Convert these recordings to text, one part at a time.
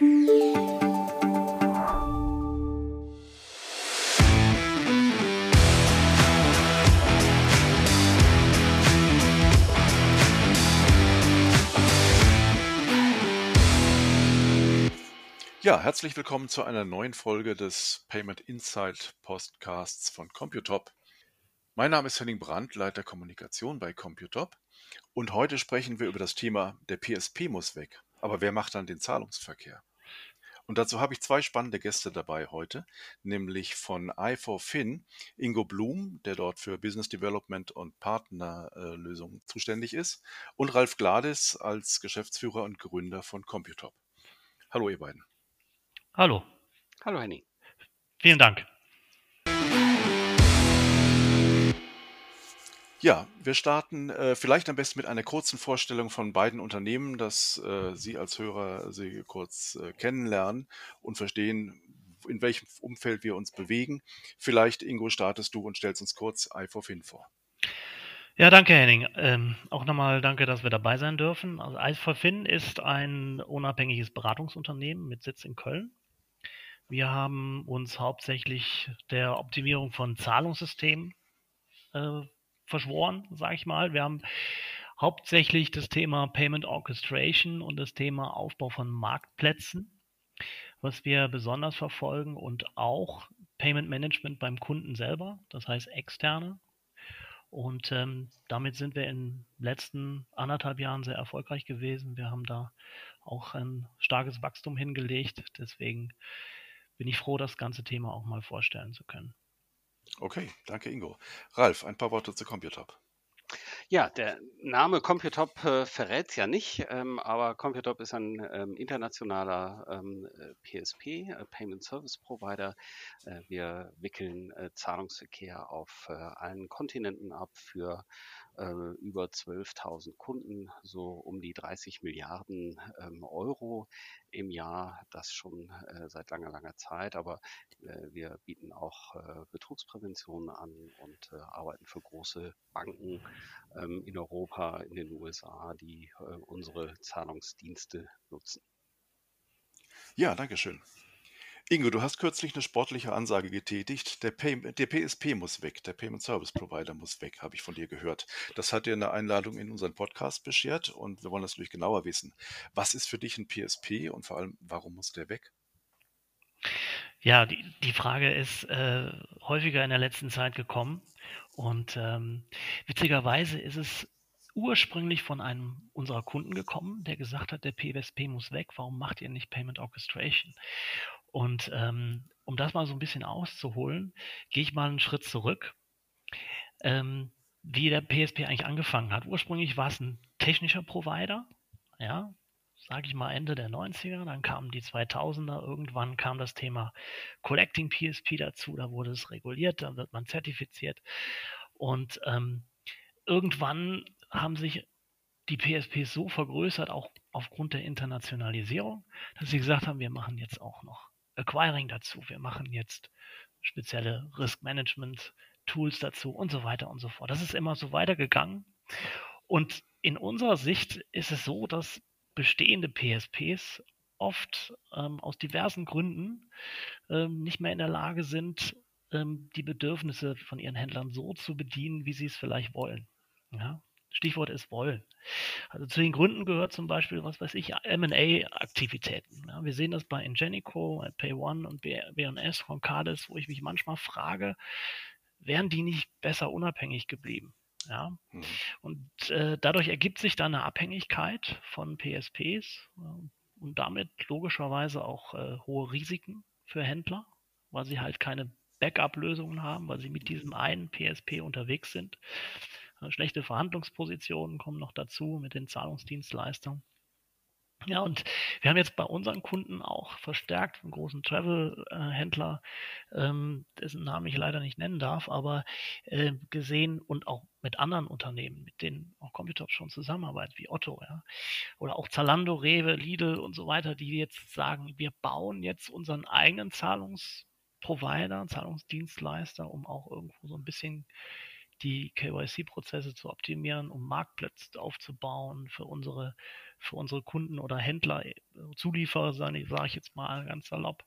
Ja, herzlich willkommen zu einer neuen Folge des Payment Insight Podcasts von Computop. Mein Name ist Henning Brandt, Leiter Kommunikation bei Computop und heute sprechen wir über das Thema der PSP muss weg. Aber wer macht dann den Zahlungsverkehr? Und dazu habe ich zwei spannende Gäste dabei heute, nämlich von i4Fin Ingo Blum, der dort für Business Development und Partnerlösungen zuständig ist, und Ralf Gladis als Geschäftsführer und Gründer von Computop. Hallo ihr beiden. Hallo. Hallo Henning. Vielen Dank. Ja, wir starten äh, vielleicht am besten mit einer kurzen Vorstellung von beiden Unternehmen, dass äh, Sie als Hörer sie kurz äh, kennenlernen und verstehen, in welchem Umfeld wir uns bewegen. Vielleicht, Ingo, startest du und stellst uns kurz i4Fin vor. Ja, danke Henning. Ähm, auch nochmal danke, dass wir dabei sein dürfen. Also i4Fin ist ein unabhängiges Beratungsunternehmen mit Sitz in Köln. Wir haben uns hauptsächlich der Optimierung von Zahlungssystemen äh, verschworen, sage ich mal. Wir haben hauptsächlich das Thema Payment Orchestration und das Thema Aufbau von Marktplätzen, was wir besonders verfolgen und auch Payment Management beim Kunden selber, das heißt externe. Und ähm, damit sind wir in den letzten anderthalb Jahren sehr erfolgreich gewesen. Wir haben da auch ein starkes Wachstum hingelegt. Deswegen bin ich froh, das ganze Thema auch mal vorstellen zu können. Okay, danke Ingo. Ralf, ein paar Worte zu Computop. Ja, der Name Computop äh, verrät ja nicht, ähm, aber Computop ist ein ähm, internationaler ähm, PSP, äh, Payment Service Provider. Äh, wir wickeln äh, Zahlungsverkehr auf äh, allen Kontinenten ab für äh, über 12.000 Kunden, so um die 30 Milliarden ähm, Euro im Jahr, das schon äh, seit langer, langer Zeit. Aber äh, wir bieten auch äh, Betrugsprävention an und äh, arbeiten für große Banken ähm, in Europa, in den USA, die äh, unsere Zahlungsdienste nutzen. Ja, danke schön. Ingo, du hast kürzlich eine sportliche Ansage getätigt. Der, Pay der PSP muss weg, der Payment Service Provider muss weg, habe ich von dir gehört. Das hat dir eine Einladung in unseren Podcast beschert und wir wollen das natürlich genauer wissen. Was ist für dich ein PSP und vor allem, warum muss der weg? Ja, die, die Frage ist äh, häufiger in der letzten Zeit gekommen und ähm, witzigerweise ist es ursprünglich von einem unserer Kunden gekommen, der gesagt hat, der PSP muss weg, warum macht ihr nicht Payment Orchestration? Und ähm, um das mal so ein bisschen auszuholen, gehe ich mal einen Schritt zurück, ähm, wie der PSP eigentlich angefangen hat. Ursprünglich war es ein technischer Provider, ja, sage ich mal Ende der 90er, dann kamen die 2000er, irgendwann kam das Thema Collecting PSP dazu, da wurde es reguliert, dann wird man zertifiziert und ähm, irgendwann haben sich die PSPs so vergrößert, auch aufgrund der Internationalisierung, dass sie gesagt haben, wir machen jetzt auch noch Acquiring dazu, wir machen jetzt spezielle Risk Management Tools dazu und so weiter und so fort. Das ist immer so weitergegangen. Und in unserer Sicht ist es so, dass bestehende PSPs oft ähm, aus diversen Gründen ähm, nicht mehr in der Lage sind, ähm, die Bedürfnisse von ihren Händlern so zu bedienen, wie sie es vielleicht wollen. Ja? Stichwort ist wollen. Also zu den Gründen gehört zum Beispiel, was weiß ich, M&A-Aktivitäten. Ja, wir sehen das bei Ingenico, PayOne und B&S von Cardis, wo ich mich manchmal frage, wären die nicht besser unabhängig geblieben? Ja, mhm. und äh, dadurch ergibt sich dann eine Abhängigkeit von PSPs äh, und damit logischerweise auch äh, hohe Risiken für Händler, weil sie halt keine Backup-Lösungen haben, weil sie mit diesem einen PSP unterwegs sind. Schlechte Verhandlungspositionen kommen noch dazu mit den Zahlungsdienstleistern. Ja, und wir haben jetzt bei unseren Kunden auch verstärkt einen großen Travel-Händler, ähm, dessen Namen ich leider nicht nennen darf, aber äh, gesehen und auch mit anderen Unternehmen, mit denen auch Computop schon zusammenarbeitet, wie Otto, ja, oder auch Zalando, Rewe, Lidl und so weiter, die jetzt sagen, wir bauen jetzt unseren eigenen Zahlungsprovider, Zahlungsdienstleister, um auch irgendwo so ein bisschen die KYC-Prozesse zu optimieren, um Marktplätze aufzubauen für unsere für unsere Kunden oder Händler, äh, Zulieferer, sage ich jetzt mal ganz salopp,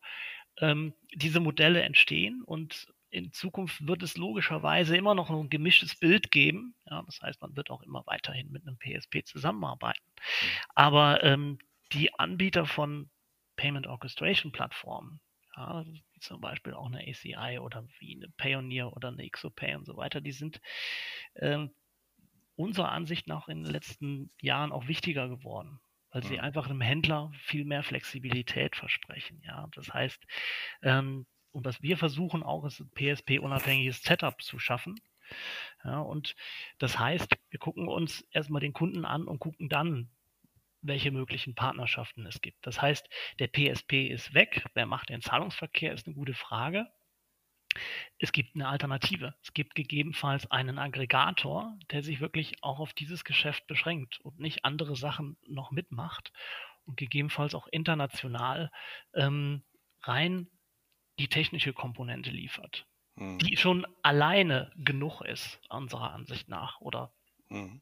ähm, diese Modelle entstehen und in Zukunft wird es logischerweise immer noch ein gemischtes Bild geben. Ja, das heißt, man wird auch immer weiterhin mit einem PSP zusammenarbeiten. Mhm. Aber ähm, die Anbieter von Payment Orchestration Plattformen, ja, wie zum Beispiel auch eine ACI oder wie eine Payoneer oder eine XOPay und so weiter, die sind ähm, unserer Ansicht nach in den letzten Jahren auch wichtiger geworden weil sie mhm. einfach einem Händler viel mehr Flexibilität versprechen. Ja, das heißt, ähm, und was wir versuchen auch, ist ein PSP-unabhängiges Setup zu schaffen. Ja, und das heißt, wir gucken uns erstmal den Kunden an und gucken dann, welche möglichen Partnerschaften es gibt. Das heißt, der PSP ist weg. Wer macht den Zahlungsverkehr, ist eine gute Frage. Es gibt eine Alternative. Es gibt gegebenenfalls einen Aggregator, der sich wirklich auch auf dieses Geschäft beschränkt und nicht andere Sachen noch mitmacht und gegebenenfalls auch international ähm, rein die technische Komponente liefert, mhm. die schon alleine genug ist, unserer Ansicht nach, oder? Mhm.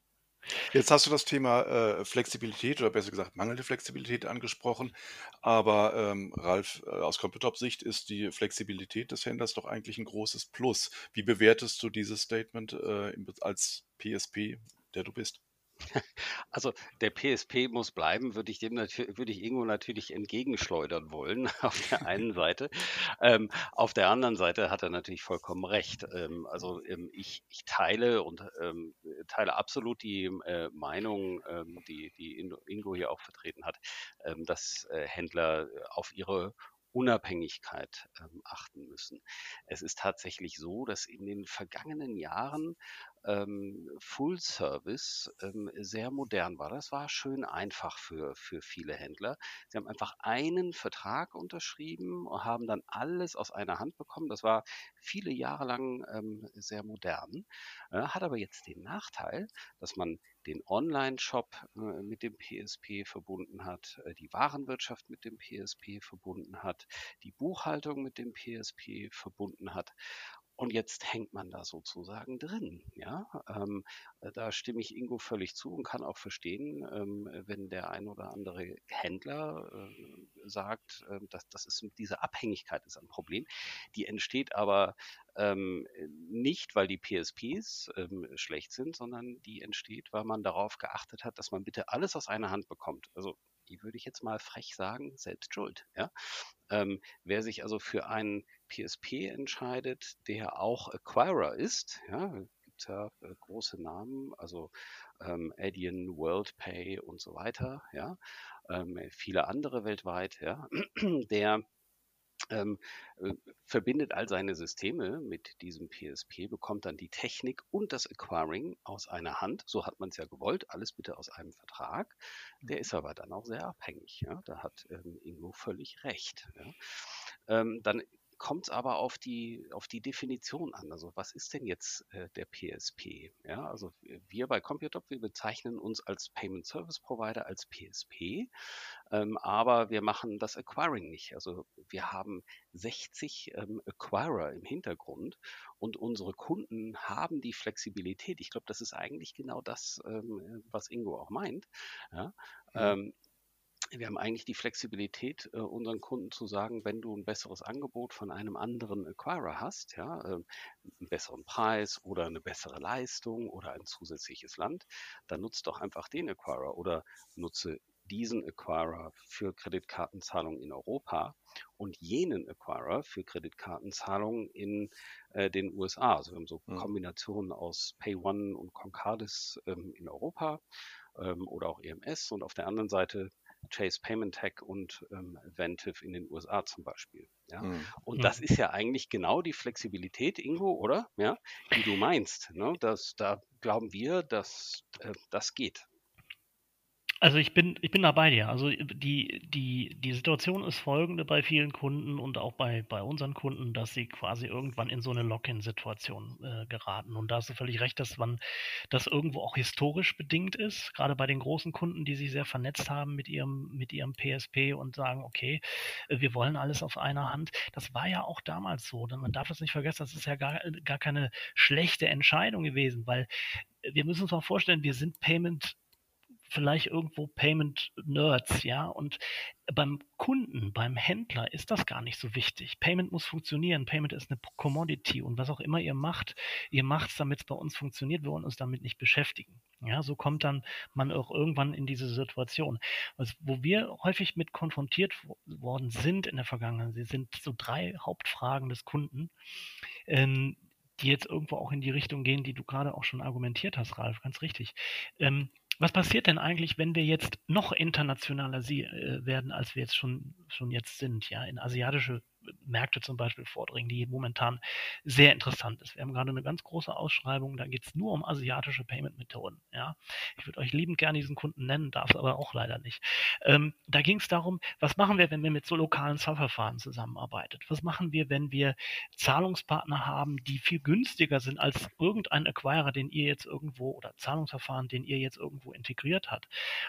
Jetzt hast du das Thema äh, Flexibilität oder besser gesagt mangelnde Flexibilität angesprochen. Aber ähm, Ralf, äh, aus Computerop-Sicht ist die Flexibilität des Händlers doch eigentlich ein großes Plus. Wie bewertest du dieses Statement äh, als PSP, der du bist? Also der PSP muss bleiben, würde ich dem natürlich, würde ich Ingo natürlich entgegenschleudern wollen, auf der einen Seite. Ähm, auf der anderen Seite hat er natürlich vollkommen recht. Ähm, also ähm, ich, ich teile und ähm, teile absolut die äh, Meinung, ähm, die, die Ingo hier auch vertreten hat, ähm, dass äh, Händler auf ihre Unabhängigkeit ähm, achten müssen. Es ist tatsächlich so, dass in den vergangenen Jahren ähm, Full Service ähm, sehr modern war. Das war schön einfach für, für viele Händler. Sie haben einfach einen Vertrag unterschrieben und haben dann alles aus einer Hand bekommen. Das war viele Jahre lang ähm, sehr modern, äh, hat aber jetzt den Nachteil, dass man den Online-Shop äh, mit dem PSP verbunden hat, äh, die Warenwirtschaft mit dem PSP verbunden hat, die Buchhaltung mit dem PSP verbunden hat. Und jetzt hängt man da sozusagen drin. Ja? Ähm, äh, da stimme ich Ingo völlig zu und kann auch verstehen, ähm, wenn der ein oder andere Händler äh, sagt, äh, dass das ist diese Abhängigkeit ist ein Problem. Die entsteht aber ähm, nicht, weil die PSPs ähm, schlecht sind, sondern die entsteht, weil man darauf geachtet hat, dass man bitte alles aus einer Hand bekommt. Also die würde ich jetzt mal frech sagen, selbst schuld. Ja? Ähm, wer sich also für einen PSP entscheidet, der auch Acquirer ist, ja, gibt ja äh, große Namen, also ähm, Adyen, WorldPay und so weiter, ja, ähm, viele andere weltweit, ja, der ähm, äh, verbindet all seine Systeme mit diesem PSP, bekommt dann die Technik und das Acquiring aus einer Hand. So hat man es ja gewollt, alles bitte aus einem Vertrag. Der mhm. ist aber dann auch sehr abhängig. Ja? Da hat ähm, Ingo völlig recht. Ja? Ähm, dann kommt es aber auf die, auf die Definition an. Also was ist denn jetzt äh, der PSP? Ja, also wir bei Computop, wir bezeichnen uns als Payment Service Provider, als PSP, ähm, aber wir machen das Acquiring nicht. Also wir haben 60 ähm, Acquirer im Hintergrund und unsere Kunden haben die Flexibilität. Ich glaube, das ist eigentlich genau das, ähm, was Ingo auch meint. Ja? Mhm wir haben eigentlich die Flexibilität, äh, unseren Kunden zu sagen, wenn du ein besseres Angebot von einem anderen Acquirer hast, ja, äh, einen besseren Preis oder eine bessere Leistung oder ein zusätzliches Land, dann nutzt doch einfach den Acquirer oder nutze diesen Acquirer für Kreditkartenzahlungen in Europa und jenen Acquirer für Kreditkartenzahlungen in äh, den USA. Also wir haben so mhm. Kombinationen aus PayOne und Concardis ähm, in Europa ähm, oder auch EMS und auf der anderen Seite Chase Payment Tech und ähm, Ventive in den USA zum Beispiel. Ja? Mhm. Und mhm. das ist ja eigentlich genau die Flexibilität, Ingo, oder? Ja, die du meinst. Ne? Das, da glauben wir, dass äh, das geht. Also ich bin, ich bin da bei dir. Also die, die, die Situation ist folgende bei vielen Kunden und auch bei, bei unseren Kunden, dass sie quasi irgendwann in so eine Lock-in-Situation äh, geraten. Und da hast du völlig recht, dass man das irgendwo auch historisch bedingt ist, gerade bei den großen Kunden, die sich sehr vernetzt haben mit ihrem, mit ihrem PSP und sagen, okay, wir wollen alles auf einer Hand. Das war ja auch damals so. Denn man darf es nicht vergessen, das ist ja gar, gar keine schlechte Entscheidung gewesen, weil wir müssen uns mal vorstellen, wir sind Payment vielleicht irgendwo Payment Nerds, ja, und beim Kunden, beim Händler ist das gar nicht so wichtig. Payment muss funktionieren. Payment ist eine Commodity und was auch immer ihr macht, ihr macht es, damit es bei uns funktioniert. Wir wollen uns damit nicht beschäftigen. Ja, so kommt dann man auch irgendwann in diese Situation. Also, wo wir häufig mit konfrontiert worden sind in der Vergangenheit, sind so drei Hauptfragen des Kunden. Ähm, die jetzt irgendwo auch in die Richtung gehen, die du gerade auch schon argumentiert hast, Ralf, ganz richtig. Ähm, was passiert denn eigentlich, wenn wir jetzt noch internationaler äh, werden, als wir jetzt schon, schon jetzt sind, ja, in asiatische Märkte zum Beispiel vordringen, die momentan sehr interessant ist. Wir haben gerade eine ganz große Ausschreibung, da geht es nur um asiatische Payment-Methoden. Ja. Ich würde euch liebend gerne diesen Kunden nennen, darf es aber auch leider nicht. Ähm, da ging es darum, was machen wir, wenn wir mit so lokalen Zahlverfahren zusammenarbeiten? Was machen wir, wenn wir Zahlungspartner haben, die viel günstiger sind als irgendein Acquirer, den ihr jetzt irgendwo oder Zahlungsverfahren, den ihr jetzt irgendwo integriert habt?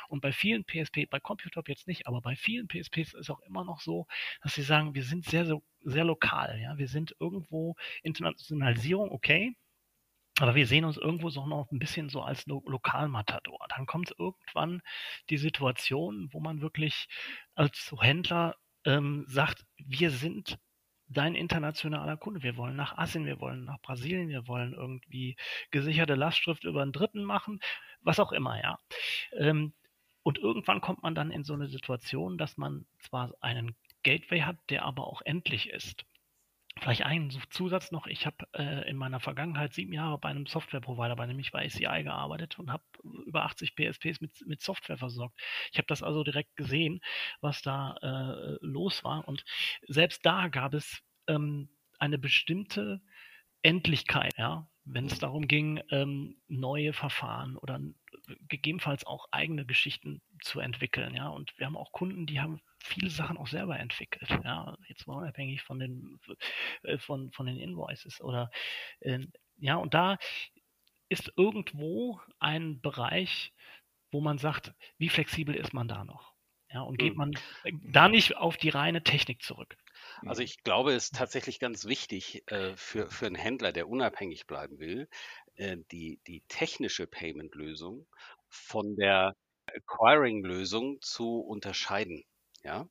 Und bei vielen PSP, bei Computop jetzt nicht, aber bei vielen PSPs ist auch immer noch so, dass sie sagen, wir sind sehr sehr, sehr lokal. Ja? Wir sind irgendwo Internationalisierung, okay, aber wir sehen uns irgendwo so noch ein bisschen so als Lo Lokalmatador. Dann kommt irgendwann die Situation, wo man wirklich als Händler ähm, sagt, wir sind dein internationaler Kunde. Wir wollen nach Asien, wir wollen nach Brasilien, wir wollen irgendwie gesicherte Lastschrift über einen Dritten machen, was auch immer, ja. Ähm, und irgendwann kommt man dann in so eine Situation, dass man zwar einen Gateway hat, der aber auch endlich ist. Vielleicht einen Zusatz noch. Ich habe äh, in meiner Vergangenheit sieben Jahre bei einem Software-Provider, bei nämlich bei ACI gearbeitet und habe über 80 PSPs mit, mit Software versorgt. Ich habe das also direkt gesehen, was da äh, los war. Und selbst da gab es ähm, eine bestimmte Endlichkeit, ja, wenn es darum ging, ähm, neue Verfahren oder gegebenenfalls auch eigene Geschichten zu entwickeln, ja. Und wir haben auch Kunden, die haben viele Sachen auch selber entwickelt, ja, jetzt mal unabhängig von den äh, von, von den Invoices oder äh, ja, und da ist irgendwo ein Bereich, wo man sagt, wie flexibel ist man da noch? Ja, und geht hm. man da nicht auf die reine Technik zurück? Also ich glaube, es ist tatsächlich ganz wichtig äh, für, für einen Händler, der unabhängig bleiben will, äh, die, die technische Payment-Lösung von der Acquiring-Lösung zu unterscheiden. Ja?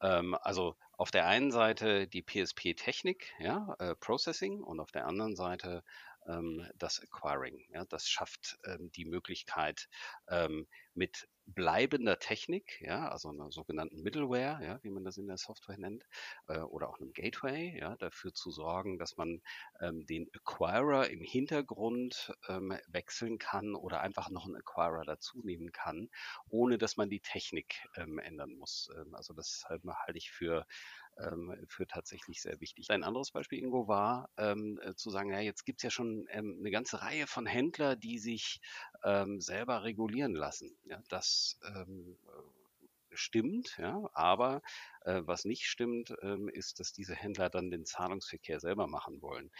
Ähm, also auf der einen Seite die PSP-Technik, ja, äh, Processing, und auf der anderen Seite ähm, das Acquiring. Ja, das schafft ähm, die Möglichkeit, ähm, mit bleibender Technik, ja, also einer sogenannten Middleware, ja, wie man das in der Software nennt, äh, oder auch einem Gateway, ja, dafür zu sorgen, dass man ähm, den Acquirer im Hintergrund ähm, wechseln kann oder einfach noch einen Acquirer dazu nehmen kann, ohne dass man die Technik ähm, ändern muss. Ähm, also das halte ich für für tatsächlich sehr wichtig. Ein anderes Beispiel, Ingo, war ähm, äh, zu sagen, ja, jetzt gibt es ja schon ähm, eine ganze Reihe von Händlern, die sich ähm, selber regulieren lassen. Ja, das ähm, stimmt, ja, aber äh, was nicht stimmt, ähm, ist, dass diese Händler dann den Zahlungsverkehr selber machen wollen.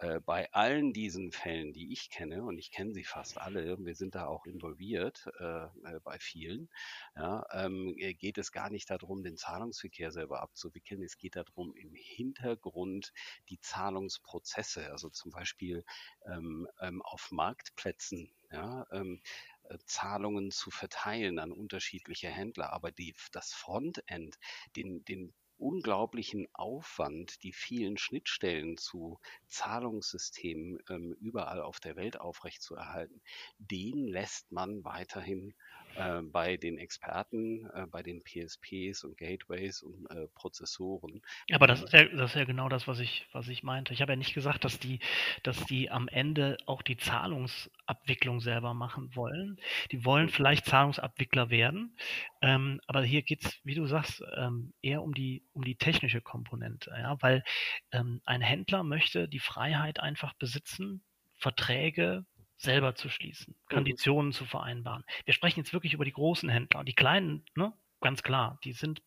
Äh, bei allen diesen Fällen, die ich kenne, und ich kenne sie fast alle, wir sind da auch involviert äh, äh bei vielen, ja, ähm, äh, geht es gar nicht darum, den Zahlungsverkehr selber abzuwickeln. Es geht darum, im Hintergrund die Zahlungsprozesse, also zum Beispiel ähm, ähm, auf Marktplätzen, ja, ähm, äh, Zahlungen zu verteilen an unterschiedliche Händler. Aber die, das Frontend, den, den unglaublichen Aufwand, die vielen Schnittstellen zu Zahlungssystemen ähm, überall auf der Welt aufrechtzuerhalten, den lässt man weiterhin äh, bei den Experten, äh, bei den PSPs und Gateways und äh, Prozessoren. Aber das ist, ja, das ist ja genau das, was ich, was ich meinte. Ich habe ja nicht gesagt, dass die, dass die am Ende auch die Zahlungsabwicklung selber machen wollen. Die wollen mhm. vielleicht Zahlungsabwickler werden, ähm, aber hier geht es, wie du sagst, ähm, eher um die, um die technische Komponente, ja, weil ähm, ein Händler möchte die Freiheit einfach besitzen, Verträge selber zu schließen, mhm. Konditionen zu vereinbaren. Wir sprechen jetzt wirklich über die großen Händler. Die kleinen, ne, ganz klar, die sind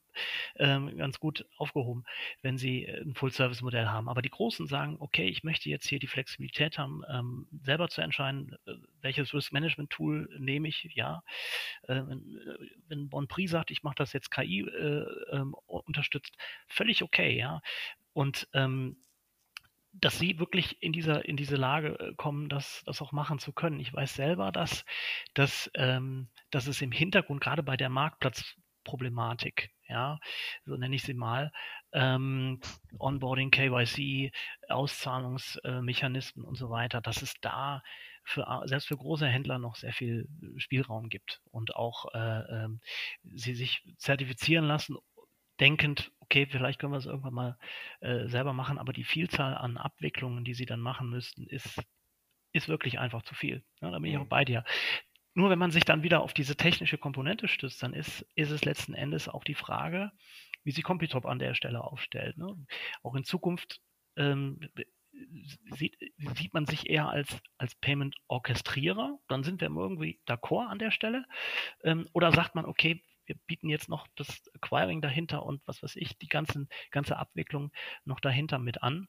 ähm, ganz gut aufgehoben, wenn sie äh, ein Full-Service-Modell haben. Aber die Großen sagen, okay, ich möchte jetzt hier die Flexibilität haben, ähm, selber zu entscheiden, äh, welches Risk-Management-Tool nehme ich. Ja, äh, wenn, äh, wenn Bonprix sagt, ich mache das jetzt KI äh, ähm, unterstützt, völlig okay. Ja, und ähm, dass sie wirklich in dieser in diese Lage äh, kommen, das, das auch machen zu können. Ich weiß selber, dass, dass, ähm, dass es im Hintergrund gerade bei der Marktplatzproblematik, ja, so nenne ich sie mal, ähm, Onboarding, KYC, Auszahlungsmechanismen und so weiter, dass es da für, selbst für große Händler noch sehr viel Spielraum gibt und auch äh, äh, sie sich zertifizieren lassen, denkend, okay, vielleicht können wir es irgendwann mal äh, selber machen, aber die Vielzahl an Abwicklungen, die sie dann machen müssten, ist, ist wirklich einfach zu viel. Ja, da bin ich auch mhm. bei dir. Nur wenn man sich dann wieder auf diese technische Komponente stützt, dann ist, ist es letzten Endes auch die Frage, wie sie Computop an der Stelle aufstellt. Ne? Auch in Zukunft ähm, sieht, sieht man sich eher als, als Payment-Orchestrierer, dann sind wir irgendwie d'accord an der Stelle. Ähm, oder sagt man, okay, wir bieten jetzt noch das Acquiring dahinter und was weiß ich, die ganzen, ganze Abwicklung noch dahinter mit an.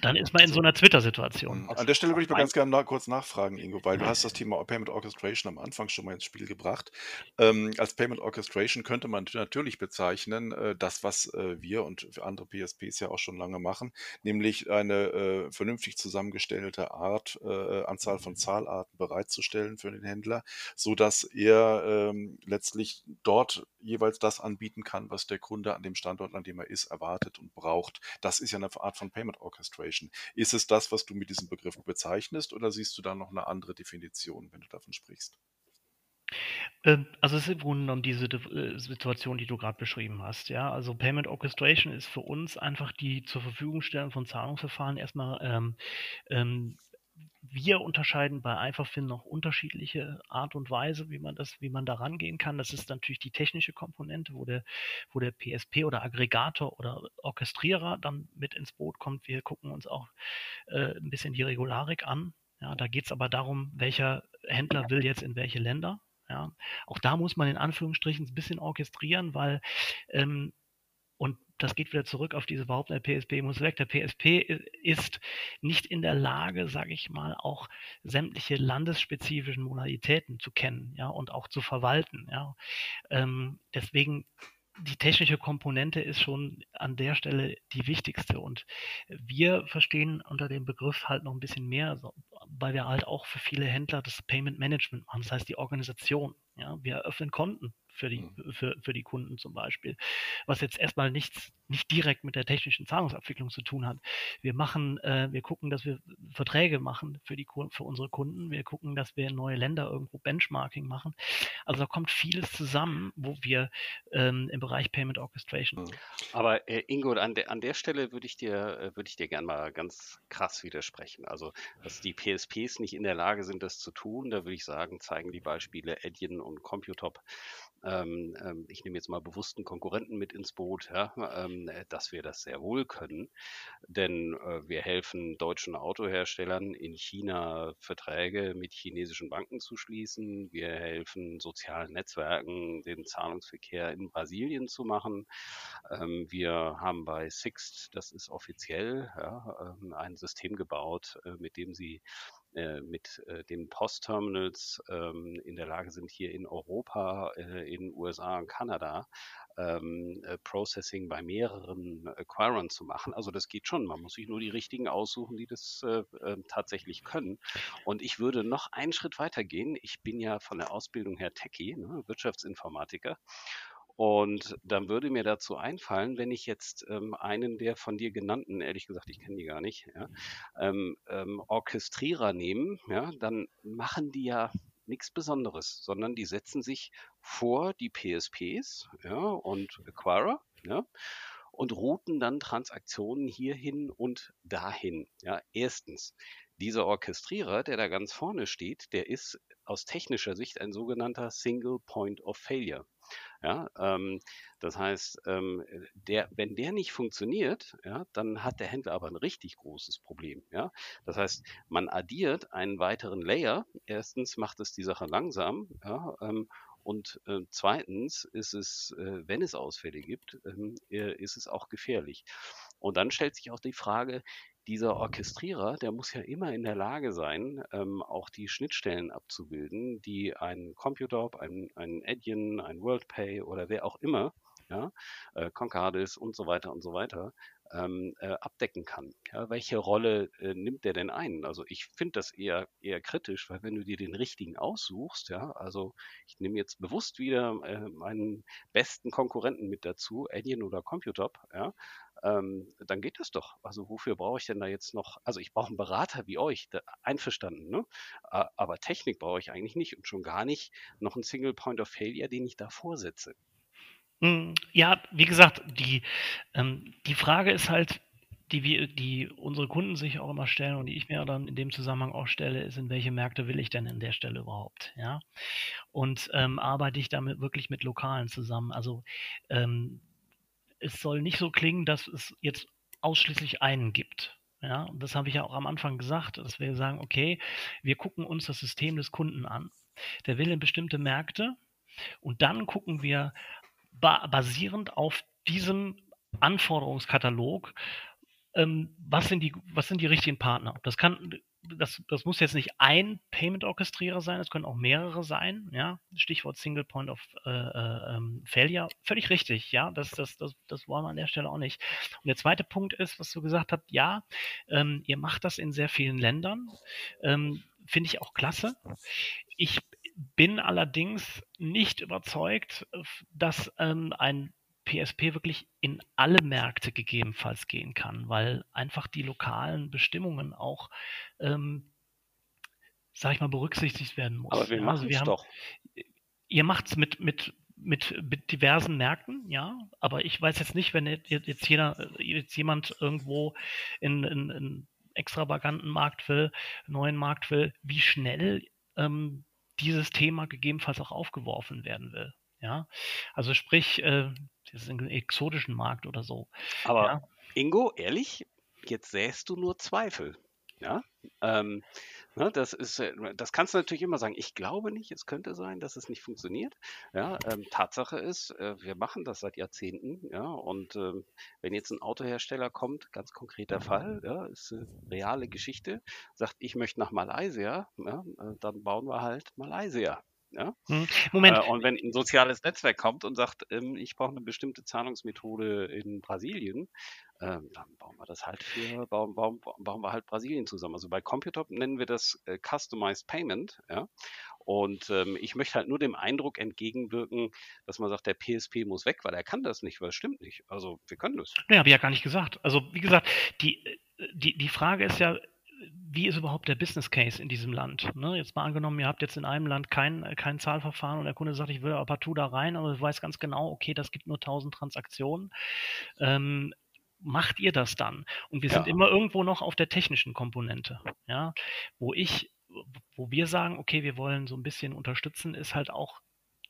Dann ist man in so einer Twitter-Situation. An der Stelle würde ich mal ganz gerne nach, kurz nachfragen, Ingo, weil du hast das Thema Payment Orchestration am Anfang schon mal ins Spiel gebracht. Ähm, als Payment Orchestration könnte man natürlich bezeichnen, äh, das, was äh, wir und andere PSPs ja auch schon lange machen, nämlich eine äh, vernünftig zusammengestellte Art, äh, Anzahl von Zahlarten bereitzustellen für den Händler, sodass er ähm, letztlich dort jeweils das anbieten kann, was der Kunde an dem Standort, an dem er ist, erwartet und braucht. Das ist ja eine Art von Payment Orchestration. Orchestration. Ist es das, was du mit diesem Begriff bezeichnest, oder siehst du da noch eine andere Definition, wenn du davon sprichst? Ähm, also es ist im Grunde genommen diese äh, Situation, die du gerade beschrieben hast. Ja, also Payment Orchestration ist für uns einfach die zur Verfügung stellen von Zahlungsverfahren erstmal ähm, ähm, wir unterscheiden bei Einfachfin noch unterschiedliche Art und Weise, wie man das, wie man da rangehen kann. Das ist natürlich die technische Komponente, wo der, wo der PSP oder Aggregator oder Orchestrierer dann mit ins Boot kommt. Wir gucken uns auch äh, ein bisschen die Regularik an. Ja, da geht es aber darum, welcher Händler will jetzt in welche Länder. Ja, auch da muss man in Anführungsstrichen ein bisschen orchestrieren, weil ähm, und das geht wieder zurück auf diese Behauptung, der PSP muss weg. Der PSP ist nicht in der Lage, sage ich mal, auch sämtliche landesspezifischen Modalitäten zu kennen, ja, und auch zu verwalten, ja. Ähm, deswegen die technische Komponente ist schon an der Stelle die wichtigste. Und wir verstehen unter dem Begriff halt noch ein bisschen mehr, weil wir halt auch für viele Händler das Payment Management machen, das heißt die Organisation. Ja, wir eröffnen Konten für die, mhm. für, für die Kunden zum Beispiel, was jetzt erstmal nichts, nicht direkt mit der technischen Zahlungsabwicklung zu tun hat. Wir machen, äh, wir gucken, dass wir Verträge machen für die für unsere Kunden. Wir gucken, dass wir neue Länder irgendwo Benchmarking machen. Also da kommt vieles zusammen, wo wir ähm, im Bereich Payment Orchestration. Mhm. Aber äh, Ingo, an der, an der Stelle würde ich dir, äh, würde ich dir gerne mal ganz krass widersprechen. Also, dass die PSPs nicht in der Lage sind, das zu tun, da würde ich sagen, zeigen die Beispiele Adyen und Computop, ähm, ähm, ich nehme jetzt mal bewussten Konkurrenten mit ins Boot, ja, ähm, äh, dass wir das sehr wohl können. Denn äh, wir helfen deutschen Autoherstellern in China Verträge mit chinesischen Banken zu schließen. Wir helfen sozialen Netzwerken, den Zahlungsverkehr in Brasilien zu machen. Ähm, wir haben bei Sixt, das ist offiziell, ja, ähm, ein System gebaut, äh, mit dem sie mit äh, den Postterminals ähm, in der Lage sind, hier in Europa, äh, in USA und Kanada ähm, äh, Processing bei mehreren Acquirern zu machen. Also das geht schon. Man muss sich nur die richtigen aussuchen, die das äh, äh, tatsächlich können. Und ich würde noch einen Schritt weiter gehen. Ich bin ja von der Ausbildung her Techie, ne, Wirtschaftsinformatiker. Und dann würde mir dazu einfallen, wenn ich jetzt ähm, einen der von dir genannten, ehrlich gesagt, ich kenne die gar nicht, ja, ähm, ähm, Orchestrierer nehmen, ja, dann machen die ja nichts Besonderes, sondern die setzen sich vor die PSPs ja, und Acquirer ja, und routen dann Transaktionen hierhin und dahin. Ja, erstens, dieser Orchestrierer, der da ganz vorne steht, der ist aus technischer Sicht ein sogenannter Single Point of Failure. Ja, ähm, das heißt, ähm, der, wenn der nicht funktioniert, ja, dann hat der Händler aber ein richtig großes Problem. Ja, das heißt, man addiert einen weiteren Layer. Erstens macht es die Sache langsam. Ja, ähm, und äh, zweitens ist es, äh, wenn es Ausfälle gibt, ähm, äh, ist es auch gefährlich. Und dann stellt sich auch die Frage, dieser Orchestrierer, der muss ja immer in der Lage sein, ähm, auch die Schnittstellen abzubilden, die ein Computer, ein, ein Adyen, ein WorldPay oder wer auch immer ja, äh, Concardis und so weiter und so weiter, ähm, äh, abdecken kann. Ja, welche Rolle äh, nimmt der denn ein? Also ich finde das eher eher kritisch, weil wenn du dir den richtigen aussuchst, ja, also ich nehme jetzt bewusst wieder äh, meinen besten Konkurrenten mit dazu, Adyen oder Computop, ja, ähm, dann geht das doch. Also wofür brauche ich denn da jetzt noch? Also ich brauche einen Berater wie euch, da, einverstanden, ne? Aber Technik brauche ich eigentlich nicht und schon gar nicht noch einen Single Point of Failure, den ich da vorsetze. Hm, ja, wie gesagt, die, ähm, die Frage ist halt, die wir, die unsere Kunden sich auch immer stellen und die ich mir dann in dem Zusammenhang auch stelle, ist, in welche Märkte will ich denn an der Stelle überhaupt, ja? Und ähm, arbeite ich damit wirklich mit Lokalen zusammen? Also ähm, es soll nicht so klingen, dass es jetzt ausschließlich einen gibt. Ja, und das habe ich ja auch am Anfang gesagt, dass wir sagen, okay, wir gucken uns das System des Kunden an. Der will in bestimmte Märkte und dann gucken wir, basierend auf diesem Anforderungskatalog, ähm, was, sind die, was sind die richtigen Partner? Das kann, das, das muss jetzt nicht ein Payment-Orchestrierer sein, es können auch mehrere sein, ja. Stichwort Single Point of äh, äh, ähm, Failure. Völlig richtig, ja. Das, das, das, das wollen wir an der Stelle auch nicht. Und der zweite Punkt ist, was du gesagt hast, ja, ähm, ihr macht das in sehr vielen Ländern. Ähm, Finde ich auch klasse. Ich bin allerdings nicht überzeugt, dass ähm, ein PSP wirklich in alle Märkte gegebenenfalls gehen kann, weil einfach die lokalen Bestimmungen auch, ähm, sag ich mal, berücksichtigt werden muss. Aber wir machen also wir haben, doch. Ihr macht es mit, mit, mit, mit diversen Märkten, ja, aber ich weiß jetzt nicht, wenn jetzt, jeder, jetzt jemand irgendwo in, in, in extravaganten Markt will, neuen Markt will, wie schnell ähm, dieses Thema gegebenenfalls auch aufgeworfen werden will. Ja, also sprich, äh, das ist ein exotischen Markt oder so. Aber ja. Ingo, ehrlich, jetzt sähst du nur Zweifel. Ja, ähm, Ne, das ist, äh, das kannst du natürlich immer sagen. Ich glaube nicht, es könnte sein, dass es nicht funktioniert. Ja, ähm, Tatsache ist, äh, wir machen das seit Jahrzehnten. Ja, und ähm, wenn jetzt ein Autohersteller kommt, ganz konkreter Fall, ja, ist eine reale Geschichte, sagt, ich möchte nach Malaysia, ja, äh, dann bauen wir halt Malaysia. Hm, Moment. Äh, und wenn ein soziales Netzwerk kommt und sagt, ähm, ich brauche eine bestimmte Zahlungsmethode in Brasilien, ähm, dann bauen wir das halt für, bauen, bauen, bauen wir halt Brasilien zusammen. Also bei Computop nennen wir das äh, Customized Payment, ja. Und ähm, ich möchte halt nur dem Eindruck entgegenwirken, dass man sagt, der PSP muss weg, weil er kann das nicht, weil es stimmt nicht. Also wir können das. Ja, habe ich ja gar nicht gesagt. Also wie gesagt, die, äh, die, die Frage ist ja, wie ist überhaupt der Business Case in diesem Land? Ne? Jetzt mal angenommen, ihr habt jetzt in einem Land kein, kein Zahlverfahren und der Kunde sagt, ich will aber partout da rein, aber du weißt ganz genau, okay, das gibt nur 1000 Transaktionen. Ähm, macht ihr das dann? Und wir ja. sind immer irgendwo noch auf der technischen Komponente, ja, wo ich, wo wir sagen, okay, wir wollen so ein bisschen unterstützen, ist halt auch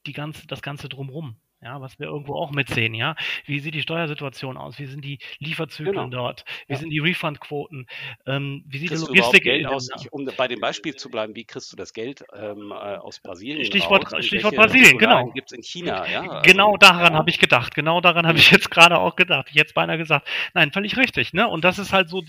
die ganze, das Ganze drumrum ja, was wir irgendwo auch mitsehen, ja. Wie sieht die Steuersituation aus? Wie sind die Lieferzyklen genau. dort? Wie ja. sind die Refundquoten? Ähm, wie sieht kriegst die Logistik Geld aus? Ich, um bei dem Beispiel zu bleiben, wie kriegst du das Geld ähm, äh, aus Brasilien? Stichwort, raus? Stichwort Brasilien, genau. Gibt es in China, ja? Also, genau daran ja. habe ich gedacht. Genau daran habe ich jetzt gerade auch gedacht. Jetzt beinahe gesagt. Nein, völlig richtig, ne? Und das ist halt so,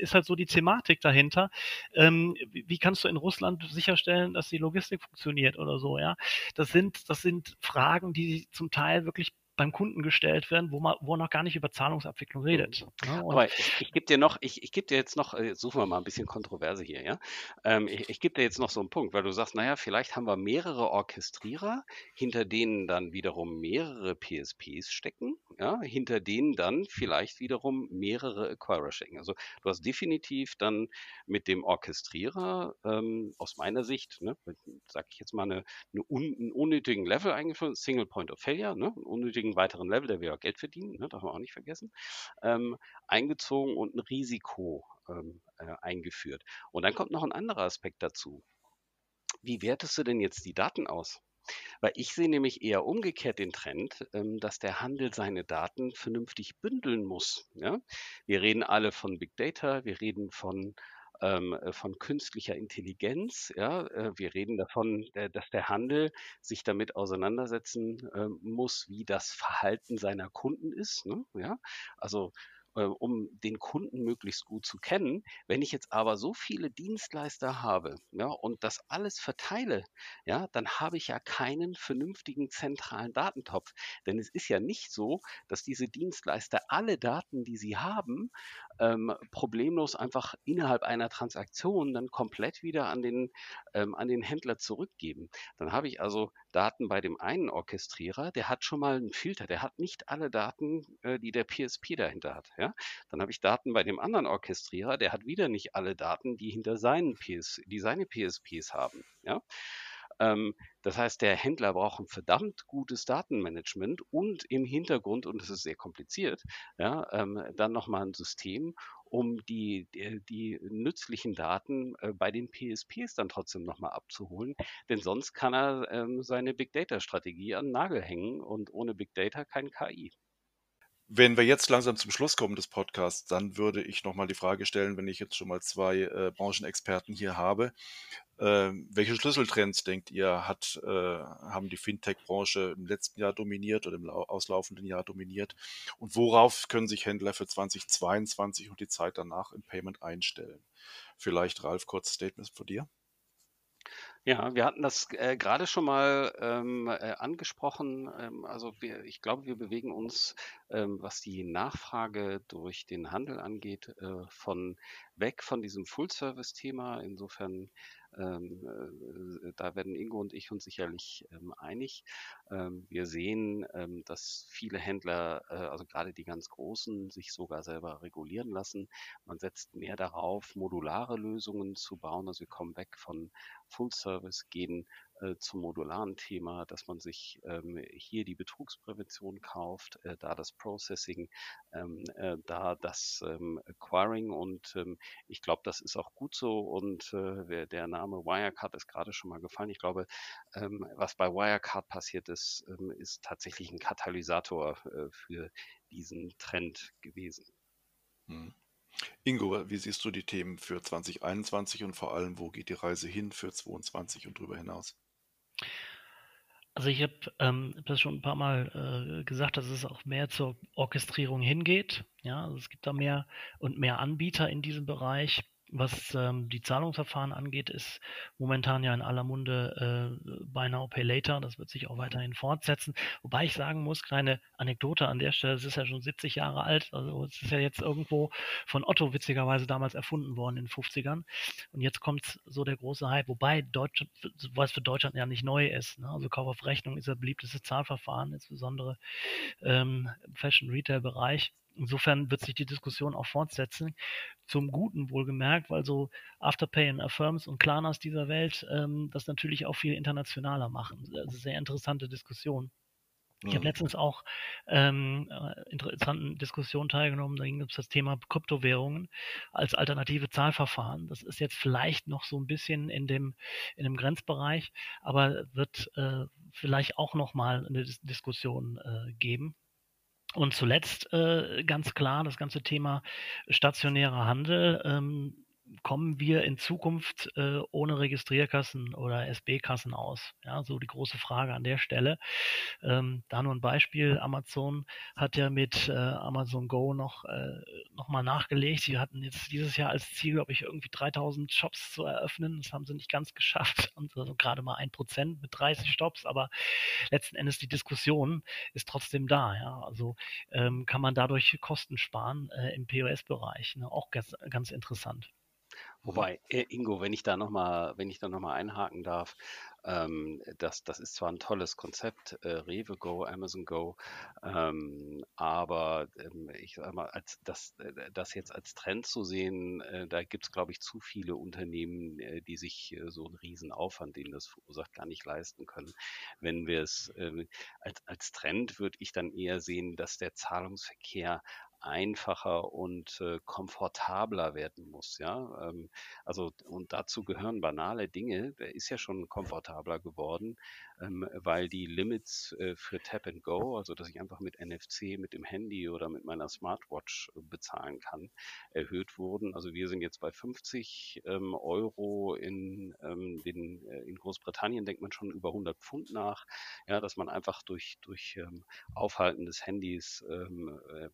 ist halt so die Thematik dahinter. Ähm, wie kannst du in Russland sicherstellen, dass die Logistik funktioniert oder so, ja? Das sind, das sind Fragen, die zum Teil wirklich beim Kunden gestellt werden, wo man, wo noch gar nicht über Zahlungsabwicklung redet. Ja, ne? Aber ich, ich gebe dir noch, ich, ich gebe dir jetzt noch, jetzt suchen wir mal ein bisschen Kontroverse hier, ja. Ähm, ich, ich gebe dir jetzt noch so einen Punkt, weil du sagst, naja, vielleicht haben wir mehrere Orchestrierer, hinter denen dann wiederum mehrere PSPs stecken, ja, hinter denen dann vielleicht wiederum mehrere Acquirer stecken. Also du hast definitiv dann mit dem Orchestrierer ähm, aus meiner Sicht, ne, sage ich jetzt mal, eine, eine un, einen unnötigen Level eingeführt, Single Point of Failure, ne, einen unnötigen einen weiteren Level, der wir auch Geld verdienen, ne, darf man auch nicht vergessen, ähm, eingezogen und ein Risiko ähm, äh, eingeführt. Und dann kommt noch ein anderer Aspekt dazu. Wie wertest du denn jetzt die Daten aus? Weil ich sehe nämlich eher umgekehrt den Trend, ähm, dass der Handel seine Daten vernünftig bündeln muss. Ja? Wir reden alle von Big Data, wir reden von ähm, äh, von künstlicher Intelligenz. Ja, äh, wir reden davon, äh, dass der Handel sich damit auseinandersetzen äh, muss, wie das Verhalten seiner Kunden ist. Ne? Ja, also äh, um den Kunden möglichst gut zu kennen. Wenn ich jetzt aber so viele Dienstleister habe ja, und das alles verteile, ja, dann habe ich ja keinen vernünftigen zentralen Datentopf. Denn es ist ja nicht so, dass diese Dienstleister alle Daten, die sie haben, ähm, problemlos einfach innerhalb einer Transaktion dann komplett wieder an den, ähm, an den Händler zurückgeben. Dann habe ich also Daten bei dem einen Orchestrierer, der hat schon mal einen Filter, der hat nicht alle Daten, äh, die der PSP dahinter hat. Ja? Dann habe ich Daten bei dem anderen Orchestrierer, der hat wieder nicht alle Daten, die hinter seinen PS, die seine PSPs haben. Ja? Ähm, das heißt, der Händler braucht ein verdammt gutes Datenmanagement und im Hintergrund, und das ist sehr kompliziert, ja, ähm, dann nochmal ein System, um die, die, die nützlichen Daten äh, bei den PSPs dann trotzdem nochmal abzuholen. Denn sonst kann er ähm, seine Big Data-Strategie an den Nagel hängen und ohne Big Data kein KI. Wenn wir jetzt langsam zum Schluss kommen des Podcasts, dann würde ich nochmal die Frage stellen, wenn ich jetzt schon mal zwei äh, Branchenexperten hier habe, äh, welche Schlüsseltrends denkt ihr, hat, äh, haben die Fintech-Branche im letzten Jahr dominiert oder im auslaufenden Jahr dominiert? Und worauf können sich Händler für 2022 und die Zeit danach im Payment einstellen? Vielleicht, Ralf, kurz Statements von dir. Ja, wir hatten das äh, gerade schon mal ähm, äh, angesprochen. Ähm, also wir, ich glaube, wir bewegen uns, ähm, was die Nachfrage durch den Handel angeht, äh, von weg von diesem Full-Service-Thema. Insofern ähm, äh, da werden Ingo und ich uns sicherlich ähm, einig. Ähm, wir sehen, dass viele Händler, äh, also gerade die ganz Großen, sich sogar selber regulieren lassen. Man setzt mehr darauf, modulare Lösungen zu bauen. Also wir kommen weg von Full Service, gehen äh, zum modularen Thema, dass man sich ähm, hier die Betrugsprävention kauft, äh, da das Processing, ähm, äh, da das ähm, Acquiring und ähm, ich glaube, das ist auch gut so und äh, der Name Wirecard ist gerade schon mal gefallen. Ich glaube, ähm, was bei Wirecard passiert ist, ähm, ist tatsächlich ein Katalysator äh, für diesen Trend gewesen. Hm. Ingo, wie siehst du die Themen für 2021 und vor allem, wo geht die Reise hin für 2022 und darüber hinaus? Also ich habe ähm, das schon ein paar Mal äh, gesagt, dass es auch mehr zur Orchestrierung hingeht. Ja, also es gibt da mehr und mehr Anbieter in diesem Bereich. Was ähm, die Zahlungsverfahren angeht, ist momentan ja in aller Munde äh, Buy Now, Pay Later. Das wird sich auch weiterhin fortsetzen. Wobei ich sagen muss, kleine Anekdote an der Stelle, es ist ja schon 70 Jahre alt. Also es ist ja jetzt irgendwo von Otto witzigerweise damals erfunden worden in den 50ern. Und jetzt kommt so der große Hype, wobei Deutschland, was für Deutschland ja nicht neu ist. Ne? Also Kauf auf Rechnung ist ja beliebtestes Zahlverfahren, insbesondere ähm, im Fashion-Retail-Bereich. Insofern wird sich die Diskussion auch fortsetzen, zum Guten wohlgemerkt, weil so Afterpay und Affirms und Klarnas dieser Welt ähm, das natürlich auch viel internationaler machen. Das ist eine sehr interessante Diskussion. Ich habe mhm. letztens auch ähm, äh, interessanten Diskussionen teilgenommen. Da ging es um das Thema Kryptowährungen als alternative Zahlverfahren. Das ist jetzt vielleicht noch so ein bisschen in dem in dem Grenzbereich, aber wird äh, vielleicht auch noch mal eine Dis Diskussion äh, geben. Und zuletzt äh, ganz klar das ganze Thema stationärer Handel. Ähm, kommen wir in Zukunft äh, ohne Registrierkassen oder SB-Kassen aus? Ja, so die große Frage an der Stelle. Ähm, da nur ein Beispiel. Amazon hat ja mit äh, Amazon Go noch, äh, noch mal nachgelegt. Sie hatten jetzt dieses Jahr als Ziel, glaube ich, irgendwie 3000 Shops zu eröffnen. Das haben sie nicht ganz geschafft. Also gerade mal ein Prozent mit 30 Stops. Aber letzten Endes die Diskussion ist trotzdem da. Ja, also ähm, kann man dadurch Kosten sparen äh, im POS-Bereich. Ne? Auch ganz, ganz interessant. Wobei, äh, Ingo, wenn ich da nochmal, wenn ich da noch einhaken darf, ähm, das, das ist zwar ein tolles Konzept, äh, Rewe Go, Amazon Go, ähm, aber ähm, ich sag mal, als das, äh, das jetzt als Trend zu sehen, äh, da gibt es, glaube ich, zu viele Unternehmen, äh, die sich äh, so einen riesen Aufwand, den das verursacht, gar nicht leisten können. Wenn wir es ähm, als, als Trend würde ich dann eher sehen, dass der Zahlungsverkehr einfacher und äh, komfortabler werden muss. Ja, ähm, also und dazu gehören banale Dinge. Der ist ja schon komfortabler geworden, ähm, weil die Limits äh, für Tap and Go, also dass ich einfach mit NFC, mit dem Handy oder mit meiner Smartwatch äh, bezahlen kann, erhöht wurden. Also wir sind jetzt bei 50 ähm, Euro in ähm, den, äh, in Großbritannien denkt man schon über 100 Pfund nach. Ja, dass man einfach durch durch ähm, Aufhalten des Handys ähm, äh,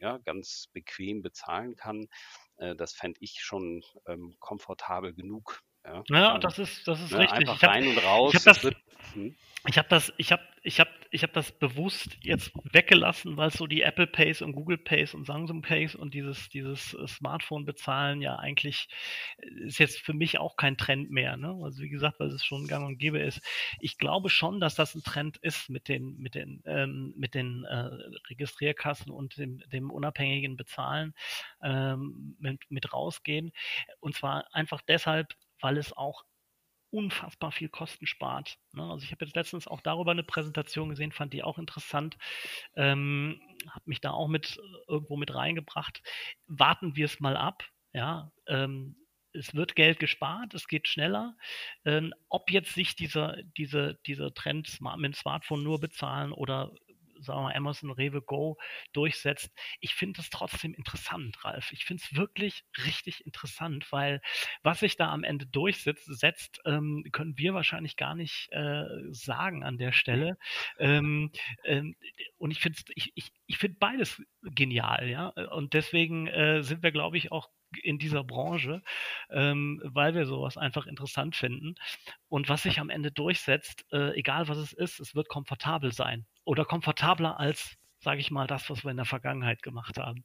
ja, ganz bequem bezahlen kann. Äh, das fände ich schon ähm, komfortabel genug. Ja, ja das ist, das ist ne, richtig. Einfach rein und raus. Ich habe das, wird, hm? ich hab das, ich hab, ich hab, ich hab das bewusst jetzt weggelassen, weil so die Apple Pays und Google Pays und Samsung Pays und dieses, dieses äh, Smartphone bezahlen ja eigentlich äh, ist jetzt für mich auch kein Trend mehr. Ne? Also wie gesagt, weil es schon gang und gäbe ist. Ich glaube schon, dass das ein Trend ist mit den, mit den, ähm, mit den äh, Registrierkassen und dem, dem unabhängigen Bezahlen ähm, mit, mit rausgehen. Und zwar einfach deshalb, weil es auch unfassbar viel Kosten spart. Ne? Also ich habe jetzt letztens auch darüber eine Präsentation gesehen, fand die auch interessant, ähm, habe mich da auch mit irgendwo mit reingebracht. Warten wir es mal ab, ja. Ähm, es wird Geld gespart, es geht schneller. Ähm, ob jetzt sich dieser, diese, dieser Trend mit dem Smartphone nur bezahlen oder sagen wir Amazon Rewe Go durchsetzt. Ich finde es trotzdem interessant, Ralf. Ich finde es wirklich richtig interessant, weil was sich da am Ende durchsetzt, setzt, ähm, können wir wahrscheinlich gar nicht äh, sagen an der Stelle. Ähm, ähm, und ich finde ich, ich, ich finde beides genial, ja. Und deswegen äh, sind wir, glaube ich, auch in dieser Branche, ähm, weil wir sowas einfach interessant finden. Und was sich am Ende durchsetzt, äh, egal was es ist, es wird komfortabel sein. Oder komfortabler als, sage ich mal, das, was wir in der Vergangenheit gemacht haben.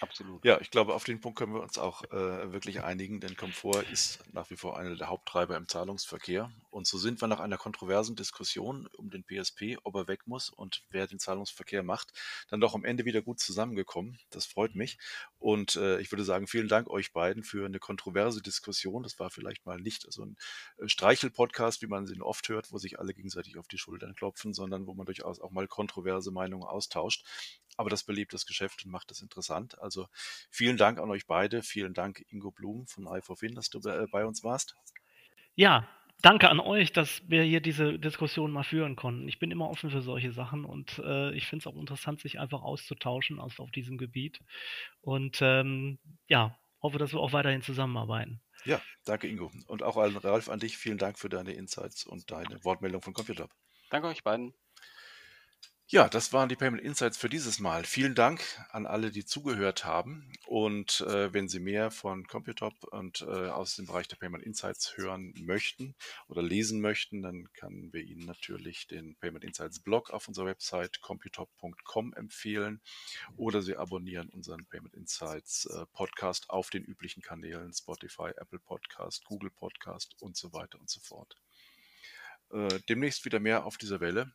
Absolut. Ja, ich glaube, auf den Punkt können wir uns auch äh, wirklich einigen, denn Komfort ist nach wie vor einer der Haupttreiber im Zahlungsverkehr. Und so sind wir nach einer kontroversen Diskussion um den PSP, ob er weg muss und wer den Zahlungsverkehr macht, dann doch am Ende wieder gut zusammengekommen. Das freut mich. Und äh, ich würde sagen, vielen Dank euch beiden für eine kontroverse Diskussion. Das war vielleicht mal nicht so ein äh, Streichel-Podcast, wie man sie oft hört, wo sich alle gegenseitig auf die Schultern klopfen, sondern wo man durchaus auch mal kontroverse Meinungen austauscht. Aber das belebt das Geschäft und macht es interessant. Also vielen Dank an euch beide. Vielen Dank, Ingo Blum von iForFin, dass du äh, bei uns warst. Ja, danke an euch, dass wir hier diese Diskussion mal führen konnten. Ich bin immer offen für solche Sachen und äh, ich finde es auch interessant, sich einfach auszutauschen also auf diesem Gebiet. Und ähm, ja, hoffe, dass wir auch weiterhin zusammenarbeiten. Ja, danke Ingo. Und auch an Ralf, an dich vielen Dank für deine Insights und deine Wortmeldung von Computer. Danke euch beiden. Ja, das waren die Payment Insights für dieses Mal. Vielen Dank an alle, die zugehört haben. Und äh, wenn Sie mehr von Computop und äh, aus dem Bereich der Payment Insights hören möchten oder lesen möchten, dann können wir Ihnen natürlich den Payment Insights Blog auf unserer Website computop.com empfehlen oder Sie abonnieren unseren Payment Insights äh, Podcast auf den üblichen Kanälen Spotify, Apple Podcast, Google Podcast und so weiter und so fort. Äh, demnächst wieder mehr auf dieser Welle.